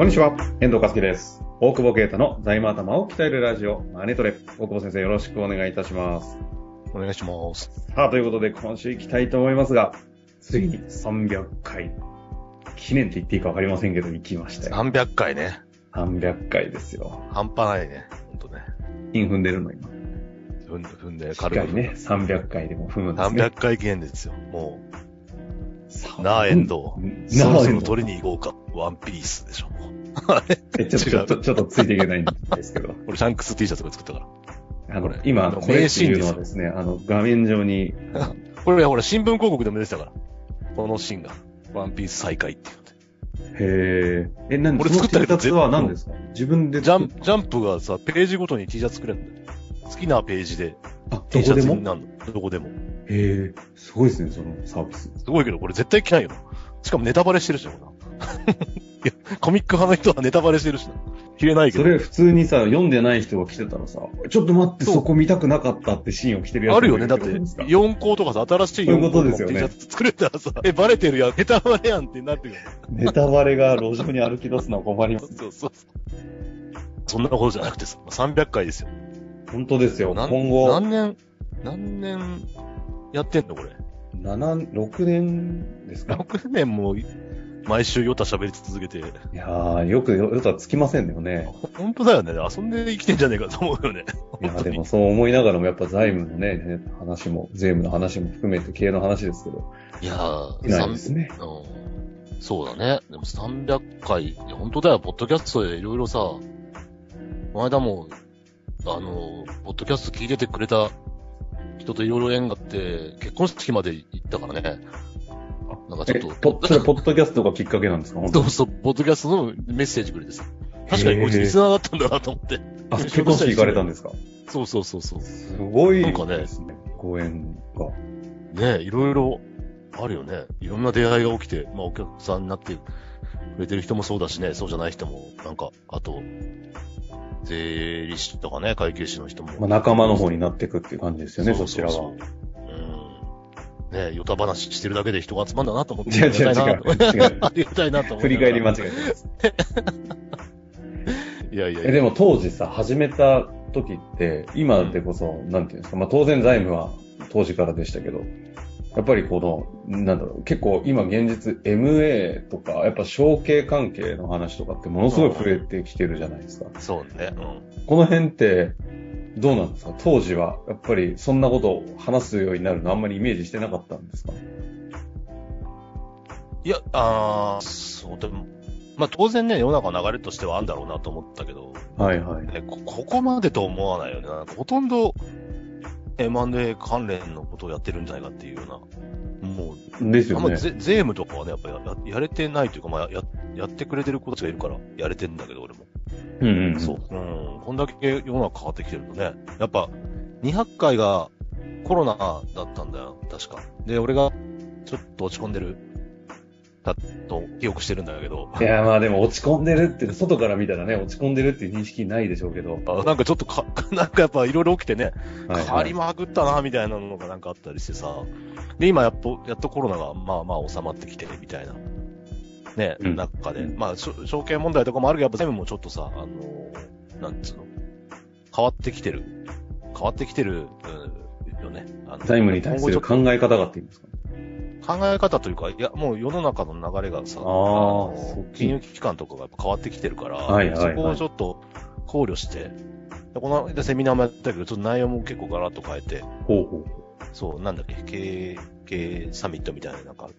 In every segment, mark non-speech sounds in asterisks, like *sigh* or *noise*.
こんにちは、遠藤和樹です。大久保啓太の財務頭を鍛えるラジオ、マネトレ。大久保先生よろしくお願いいたします。お願いします。さあ、ということで今週行きたいと思いますが、ついに300回、記念って言っていいかわかりませんけど、行きましたよ。300回ね。300回ですよ。半端ないね。ほんとね。金踏んでるの今。踏ん踏んで、しっかりね、軽く踏んで。300回でも踏むんですね。300回記念ですよ。もさう、なあ、遠藤。なあ、そろそろ。取りに行こうか。ワンピースでしょ。*laughs* えちょっと、ちょっと、ちょっとついていけないんですけど。*laughs* 俺、シャンクス T シャツが作ったから。あのこれ、今、あのこれっていうの名シーンはですね、あの、画面上に、*laughs* これ、ほら、新聞広告でも出てたから。このシーンが。ワンピース再開っていう。へえ。え、何？俺その作ったけ T シどャツは何ですか？自分でジャンジャンプがさ、ページごとに T シャツ作れるんだよ。好きなページであ、ど T シャツになるの。どこでも？へえ、すごいですね、そのサービス。すごいけど、これ絶対着ないよ。しかもネタバレしてるしな。これいや、コミック派の人はネタバレしてるしな。着れないけど。それ普通にさ、読んでない人が来てたらさ、ちょっと待って、そこ見たくなかったってシーンを着てるやつあるよね。だって、いることですか4校とかさ、新しいそういう4校ことですよね T シャツ作れたらさ、*laughs* え、バレてるやん、ネタバレやんってなってる。ネタバレが路上に歩き出すのは困ります。そうそうそう。そんなことじゃなくてさ、300回ですよ。本当ですよ。今後、何年、何年やってんのこれ？7、6年ですか？6年も毎週ヨタ喋り続けて。いやー、よくよ、よとはつきませんよね。ほ本当だよね。遊んで生きてんじゃねえかと思うよね。いや、でもそう思いながらも、やっぱ財務のね、ね話も、税務の話も含めて経営の話ですけど、いやー、いないですね。うんそうだね。でも300回、本当だよ、ポッドキャストでいろいろさ、この間も、あの、ポッドキャスト聞いててくれた人といろいろ縁があって、結婚式まで行ったからね。なんかちょえっと、ポそれ、ポッドキャストがきっかけなんですか？そうそう、ポッドキャストのメッセージくれてさ。確かにこいつリスナーだったんだなと思って。あ、結婚式行かれたんですか？そうそうそうそう。すごいなんかねですね。ご縁が。ねえ、いろいろあるよね。いろんな出会いが起きて、まあお客さんになってくれてる人もそうだしね、そうじゃない人も、なんか、あと、税理士とかね、会計士の人も。まあ、仲間の方になっていくっていう感じですよね、そちらは。ねえ、ヨタ話してるだけで人が集まんだなと思って。違う違う違う違うありがたいなと思って。振り返り間違えてます。*laughs* いやいやいえ、や。でも当時さ、始めた時って、今でこそ、なんていうんですか、まあ当然財務は当時からでしたけど、やっぱりこの、なんだろう、結構今現実 MA とか、やっぱ承継関係の話とかってものすごい増えてきてるじゃないですか。そうね。うん。この辺って、どうなんですか？当時は、やっぱりそんなことを話すようになるのあんまりイメージしてなかったんですか？いや、あー、そう、でも、まあ当然ね、世の中の流れとしてはあるんだろうなと思ったけど、はいはい。ね、こここまでと思わないよね。ほとんど M&A 関連のことをやってるんじゃないかっていうような。もう、あですよね。んまぜ税務とかはね、やっぱやややれてないというか、まあや、やってくれてる子たちがいるから、やれてんだけど、俺も。うんうんうん。そう。うん。こんだけ世の中変わってきてるとね、やっぱ、200回がコロナだったんだよ、確か。で、俺がちょっと落ち込んでる、だと記憶してるんだけど、いや、まあでも落ち込んでるって、外から見たらね、落ち込んでるっていう認識ないでしょうけど。あなんかちょっとか、*laughs* なんかやっぱいろいろ起きてね、はい変わりまくったな、みたいなのがなんかあったりしてさ。で、今やっと、やっとコロナがまあまあ収まってきて、みたいな。ね、うん中で。まあ、証券問題とかもあるけど、やっぱ全部もちょっとさ、あのーなんつうの、変わってきてる。変わってきてる、うん、よね。あの財務に対する考え方がっていうんですか考え方というか、いや、もう世の中の流れがさ、金融機関とかが変わってきてるから、はいはいはいそこをちょっと考慮して、でこの間セミナーもやったけど、ちょっと内容も結構ガラッと変えて、ほうほう。そう、なんだっけ、経営、経営サミットみたいな、なんか、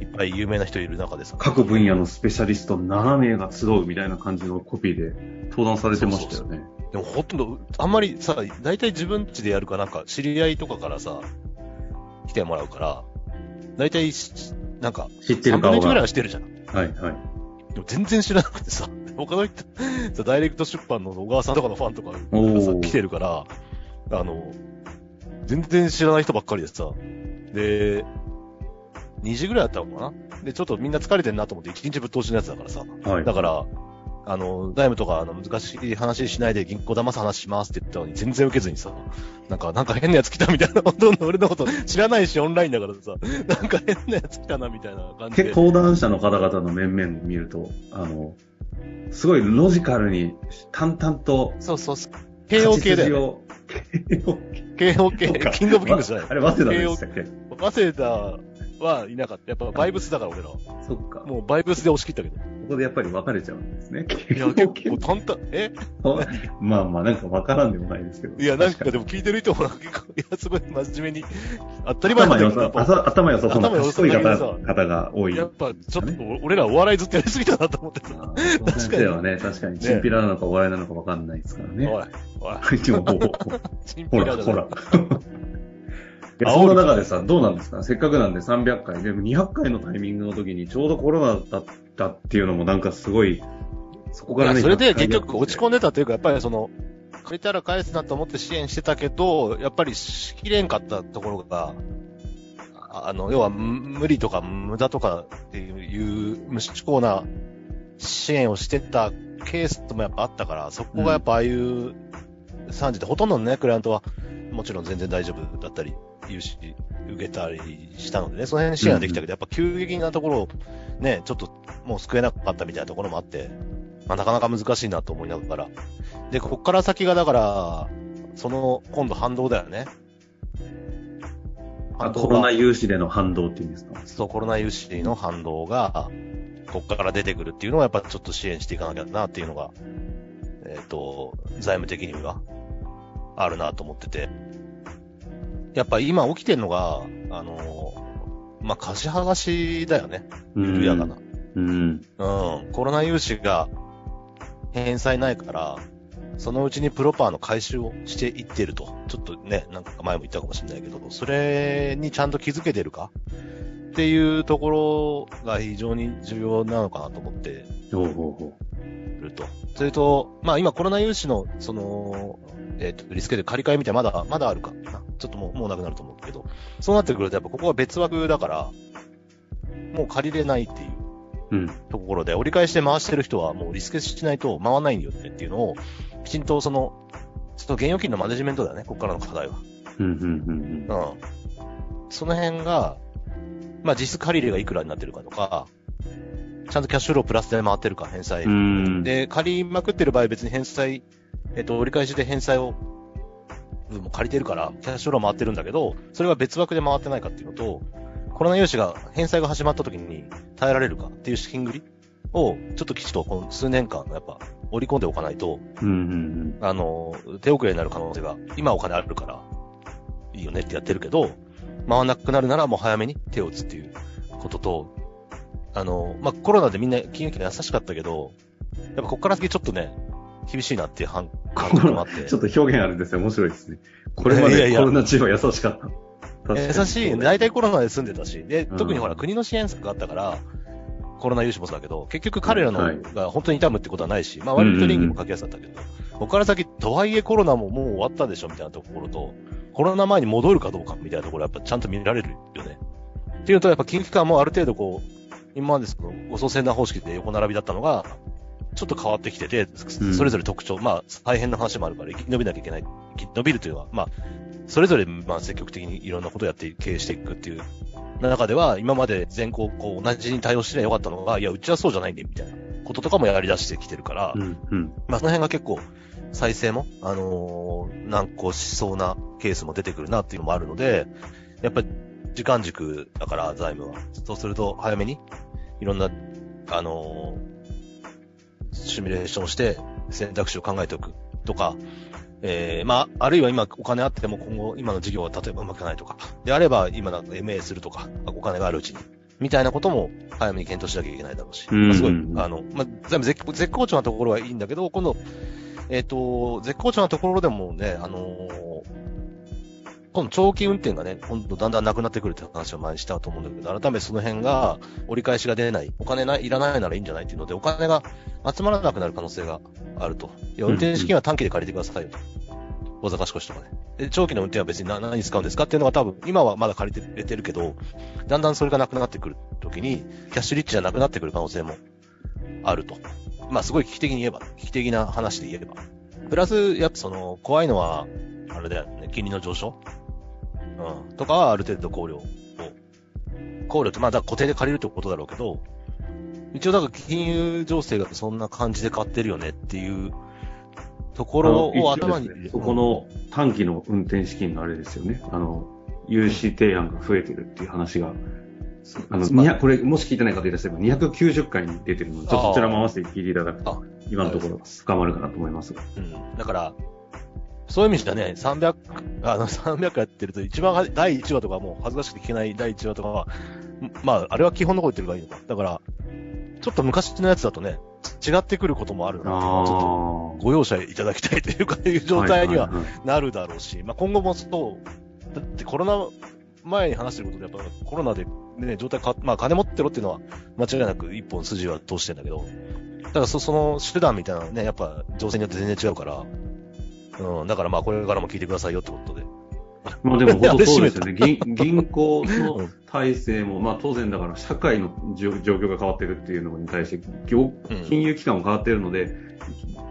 いっぱい有名な人いる中でさ。各分野のスペシャリスト7名が集うみたいな感じのコピーで登壇されてましたよね。でもほとんど、あんまりさ、大体自分家でやるかなんか、知り合いとかからさ、来てもらうから、大体し、なんか、知ってる3分の顔1ぐらいが。はしてるじゃん。はいはい。でも全然知らなくてさ、*laughs* 他の人、さダイレクト出版の小川さんとかのファンとか来てるから、あの、全然知らない人ばっかりでさ、で、2時ぐらいだったのかな？で、ちょっとみんな疲れてんなと思って1日ぶっ通しのやつだからさ、はい。だから、あの、財務とか、あの、難しい話しないで銀行騙す話しますって言ったのに全然受けずにさ、なんか、なんか変なやつ来たみたいな、ほとんど俺のこと知らないしオンラインだからさ、*laughs* なんか変なやつ来たなみたいな感じで。登壇者の方々の面々見ると、あの、すごいロジカルに、淡々と、そうそうそう。KO 系だよ、ね。KO 系。キングオブキングじゃない。あれ、早稲田でしたっけ？早稲田はいなかった。やっぱバイブスだから俺らは。そっか。もうバイブスで押し切ったけど。ここでやっぱり分かれちゃうんですね。いや、*laughs* 結構淡々、え？*laughs* まあまあ、なんか分からんでもないですけど。いや、なんかでも聞いてる人も、結構、いや、すごい真面目に、当たり前なんだけど。頭良さそうな賢い方方が多い。やっぱ、ちょっと、俺らお笑いずっとやりすぎたなと思ってさ。確かに。はね、確かに、チンピラなのかお笑いなのか分かんないですからね。おい、おい。*laughs* ほら、ほら。そんな中でさ、どうなんですか？せっかくなんで300回。でも200回のタイミングの時にちょうどコロナだったっていうのもなんかすごい、そこからね。それで結局落ち込んでたというか、やっぱりその、借りたら返すなと思って支援してたけど、やっぱりしきれんかったところが、あの、要は無理とか無駄とかっていう無思考な支援をしてたケースもやっぱあったから、そこがやっぱああいう惨事で、ほとんどのね、クライアントはもちろん全然大丈夫だったり融資受けたりしたのでね、その辺支援はできたけど、やっぱ急激なところをね、ちょっともう救えなかったみたいなところもあって、まあ、なかなか難しいなと思いながら。で、こっから先がだから、その、今度反動だよね。コロナ融資での反動っていうんですか？そう、コロナ融資の反動が、こっから出てくるっていうのはやっぱちょっと支援していかなきゃなっていうのが、えっ、ー、と、財務的にはあるなと思ってて。やっぱ今起きてるのが、あの、まあ、貸し剥がしだよね。緩やかな。うん。うん。コロナ融資が返済ないから、そのうちにプロパーの回収をしていってると。ちょっとね、なんか前も言ったかもしれないけど、それにちゃんと気づけてるか？っていうところが非常に重要なのかなと思ってると。それと、まあ今コロナ融資の、その、えっ、ー、と、リスケで借り換えみたいなまだ、まだあるかな。ちょっともう、もうなくなると思うけど、そうなってくるとやっぱここは別枠だから、もう借りれないっていう。うん。ところで、折り返しで回してる人はもうリスケしないと回らないんよねっていうのを、きちんとその、ちょっと現預金のマネジメントだよね、ここからの課題は。うん、うん、うん。うん。その辺が、まあ実質借り入れがいくらになってるかとか、ちゃんとキャッシュフロープラスで回ってるか、返済。で、借りまくってる場合別に返済えっと、折り返しで返済を、も借りてるから、キャッシュフロー回ってるんだけど、それが別枠で回ってないかっていうのと、コロナ融資が返済が始まった時に耐えられるかっていう資金繰りを、ちょっときちっとこの数年間、やっぱ、織り込んでおかないと、うんうんうん、あの、手遅れになる可能性が、今お金あるから、いいよねってやってるけど、回らなくなるならもう早めに手を打つっていうことと、あの、まあ、コロナでみんな金融機関優しかったけど、やっぱこっから先ちょっとね、厳しいなっていう *laughs* 感覚もあって。*laughs* ちょっと表現あるんですよ。面白いですね。これまでコロナ中は優しかった。優しい。大体コロナで住んでたし。で、特にほら、国の支援策があったから、コロナ融資もそうだけど、結局彼らのが本当に痛むってことはないし、まあ割と倫理も書きやすかったけど、ここから先、とはいえコロナももう終わったでしょみたいなところと、コロナ前に戻るかどうかみたいなところはやっぱちゃんと見られるよね。っていうと、やっぱ金融機関もある程度こう、今までご送船団方式で横並びだったのが、ちょっと変わってきてて、それぞれ特徴、うん、まあ、大変な話もあるから、生き延びなきゃいけない。生き延びるというのは、まあ、それぞれ、まあ、積極的にいろんなことをやって経営していくっていう。中では、今まで全校、こう、同じに対応してりゃよかったのが、いや、うちはそうじゃないんで、みたいな。こととかもやり出してきてるから、うんうん、まあ、その辺が結構、再生も、あのー、難航しそうなケースも出てくるなっていうのもあるので、やっぱり、時間軸だから、財務は。そうすると、早めに、いろんな、あのーシミュレーションして選択肢を考えておくとか、えー、まあ、あるいは今お金あっても今後今の事業は例えばうまくないとか、であれば今なんか MA するとか、お金があるうちに、みたいなことも早めに検討しなきゃいけないだろうし、まあ、すごい、あの、まあ、全部絶絶好調なところはいいんだけど、今度、えっ、ー、と、絶好調なところでもね、あのー今度長期運転がね、今度だんだんなくなってくるって話を前にしたと思うんだけど、改めてその辺が折り返しが出ない、お金ないらないならいいんじゃないっていうので、お金が集まらなくなる可能性があると。いや、運転資金は短期で借りてくださいよと。大阪市とかね。で、長期の運転は別に何に使うんですかっていうのが多分、今はまだ借りてれてるけど、だんだんそれがなくなってくる時に、キャッシュリッチじゃなくなってくる可能性もあると。まあ、すごい危機的に言えば、危機的な話で言えば。プラス、やっぱその、怖いのは、あれだよね、金利の上昇うん。とかはある程度考慮を、考慮って、まあ、だ固定で借りるってことだろうけど、一応だから金融情勢がそんな感じで買ってるよねっていうところを頭に、ね、そこの短期の運転資金のあれですよね。あの、融資提案が増えてるっていう話が、あの、まあ、これ、もし聞いてない方いらっしゃれば、290回に出てるので、ちょっとそちらも合わせて聞いていただくと、今のところ深まるかなと思いますが。うん。だから、そういう意味じゃね、300、あの、300回やってると、一番第1話とかもう恥ずかしくて聞けない第1話とかは、まあ、あれは基本のこと言ってるからいいのか。だから、ちょっと昔のやつだとね、違ってくることもあるなちょっとご容赦いただきたいというか、いう状態にはなるだろうし、まあ今後もそう、だってコロナ前に話してることで、やっぱコロナでね、状態か、まあ金持ってろっていうのは間違いなく一本筋は通してんだけど、だからそその手段みたいなのね、やっぱ情勢によって全然違うから、うん、だからまあこれからも聞いてくださいよってことで。まあでも本当そうですよね。*laughs* 銀銀行の体制も、まあ当然だから社会の状況が変わってるっていうのに対して、金融機関も変わってるので、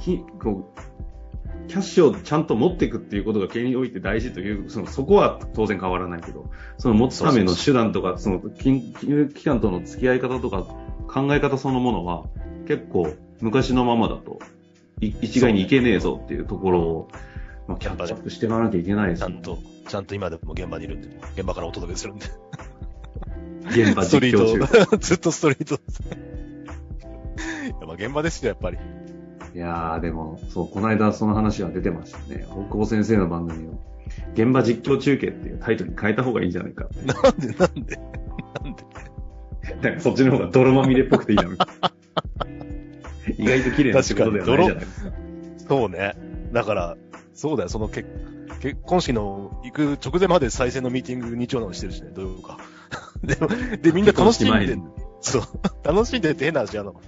きこうキャッシュをちゃんと持っていくっていうことが経営において大事という、そのそこは当然変わらないけど、その持つための手段とか、その金融機関との付き合い方とか考え方そのものは結構昔のままだと一概にいけねえぞっていうところを、まあ、キャッチアップしていかなきゃいけないですちゃんと、ちゃんと今でも現場にいるんで、現場からお届けするんで。現場実況中。*laughs* ずっとストリート。いや、まあ現場ですよ、やっぱり。いやー、でも、そう、この間その話は出てましたね。大久保先生の番組を、現場実況中継っていうタイトルに変えた方がいいんじゃないかって。なんで、なんで、なんで。*laughs* なんかそっちの方が泥まみれっぽくていいな、みたいな。意外と綺麗な仕事ではないじゃないですか。そうね。だから、そうだよ、その結結婚式の行く直前まで再選のミーティング日曜なのしてるしね、土曜か。*laughs* で、で、みんな楽しんで、そう、*laughs* 楽しんでて変な話、あの、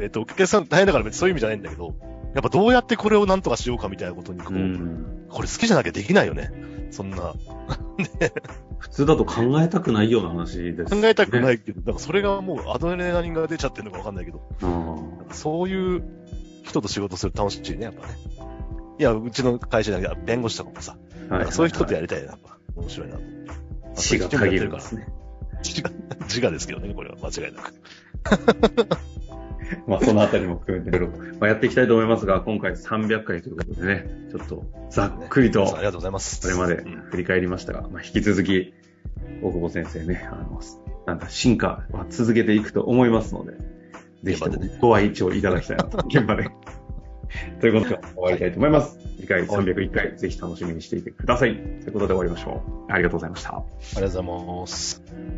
えっ、と、お客さん大変だから別にそういう意味じゃないんだけど、やっぱどうやってこれをなんとかしようかみたいなことにこう、うこれ好きじゃなきゃできないよね。そんな。ね、*laughs* 普通だと考えたくないような話です、ね、考えたくないけど、だからそれがもうアドレナリンが出ちゃってるのかわかんないけど、そういう人と仕事する楽しいね、やっぱね。いや、うちの会社だけ弁護士とかもさ、はい、そういう人とやりたいな、やっぱ。面白いなと。死が限るからですね。自我、自我ですけどね、これは間違いなく。*laughs* まあ、そのあたりも含めていろいろ、まあ、やっていきたいと思いますが、今回300回ということでね、ちょっとざっくりと、ありがとうございます。これまで振り返りましたが、まあ、引き続き、大久保先生ね、あの、なんか進化は続けていくと思いますので、ぜひともご愛聴いただきたいなと、*laughs* 現場で。ということで終わりたいと思います。次回301回、ぜひ楽しみにしていてください。ということで終わりましょう。ありがとうございました。ありがとうございます。